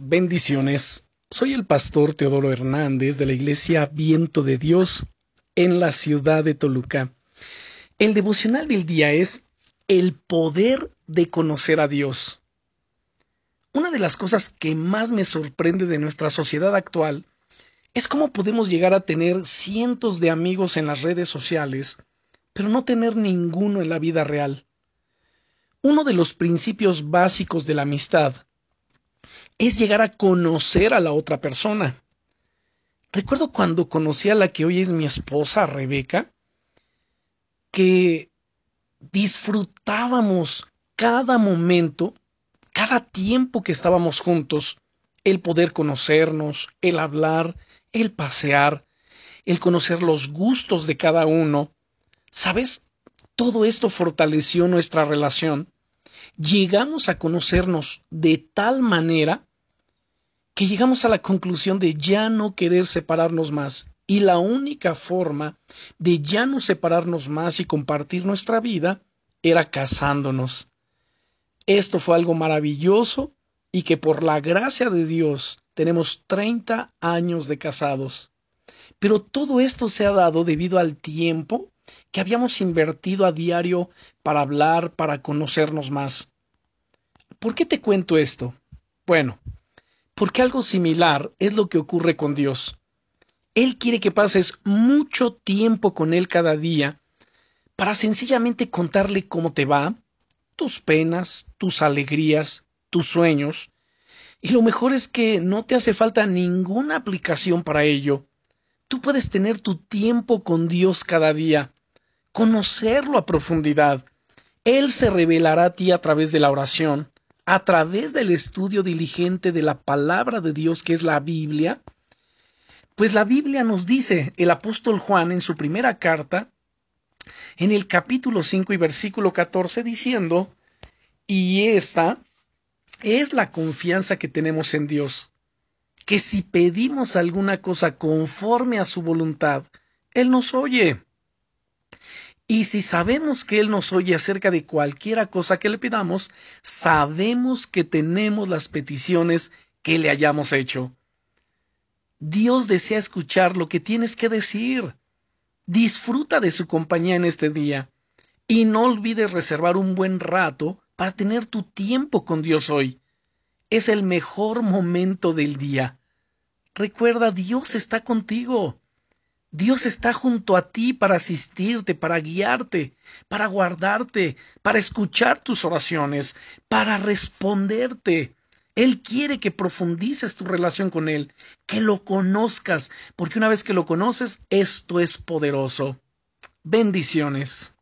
Bendiciones. Soy el pastor Teodoro Hernández de la Iglesia Viento de Dios en la ciudad de Toluca. El devocional del día es el poder de conocer a Dios. Una de las cosas que más me sorprende de nuestra sociedad actual es cómo podemos llegar a tener cientos de amigos en las redes sociales, pero no tener ninguno en la vida real. Uno de los principios básicos de la amistad es llegar a conocer a la otra persona. Recuerdo cuando conocí a la que hoy es mi esposa, Rebeca, que disfrutábamos cada momento, cada tiempo que estábamos juntos, el poder conocernos, el hablar, el pasear, el conocer los gustos de cada uno. ¿Sabes? Todo esto fortaleció nuestra relación. Llegamos a conocernos de tal manera que llegamos a la conclusión de ya no querer separarnos más. Y la única forma de ya no separarnos más y compartir nuestra vida era casándonos. Esto fue algo maravilloso y que por la gracia de Dios tenemos 30 años de casados. Pero todo esto se ha dado debido al tiempo que habíamos invertido a diario para hablar, para conocernos más. ¿Por qué te cuento esto? Bueno, porque algo similar es lo que ocurre con Dios. Él quiere que pases mucho tiempo con Él cada día para sencillamente contarle cómo te va, tus penas, tus alegrías, tus sueños. Y lo mejor es que no te hace falta ninguna aplicación para ello. Tú puedes tener tu tiempo con Dios cada día, conocerlo a profundidad. Él se revelará a ti a través de la oración, a través del estudio diligente de la palabra de Dios que es la Biblia, pues la Biblia nos dice el apóstol Juan en su primera carta, en el capítulo 5 y versículo 14, diciendo, y esta es la confianza que tenemos en Dios, que si pedimos alguna cosa conforme a su voluntad, Él nos oye. Y si sabemos que Él nos oye acerca de cualquiera cosa que le pidamos, sabemos que tenemos las peticiones que le hayamos hecho. Dios desea escuchar lo que tienes que decir. Disfruta de su compañía en este día y no olvides reservar un buen rato para tener tu tiempo con Dios hoy. Es el mejor momento del día. Recuerda, Dios está contigo. Dios está junto a ti para asistirte, para guiarte, para guardarte, para escuchar tus oraciones, para responderte. Él quiere que profundices tu relación con Él, que lo conozcas, porque una vez que lo conoces, esto es poderoso. Bendiciones.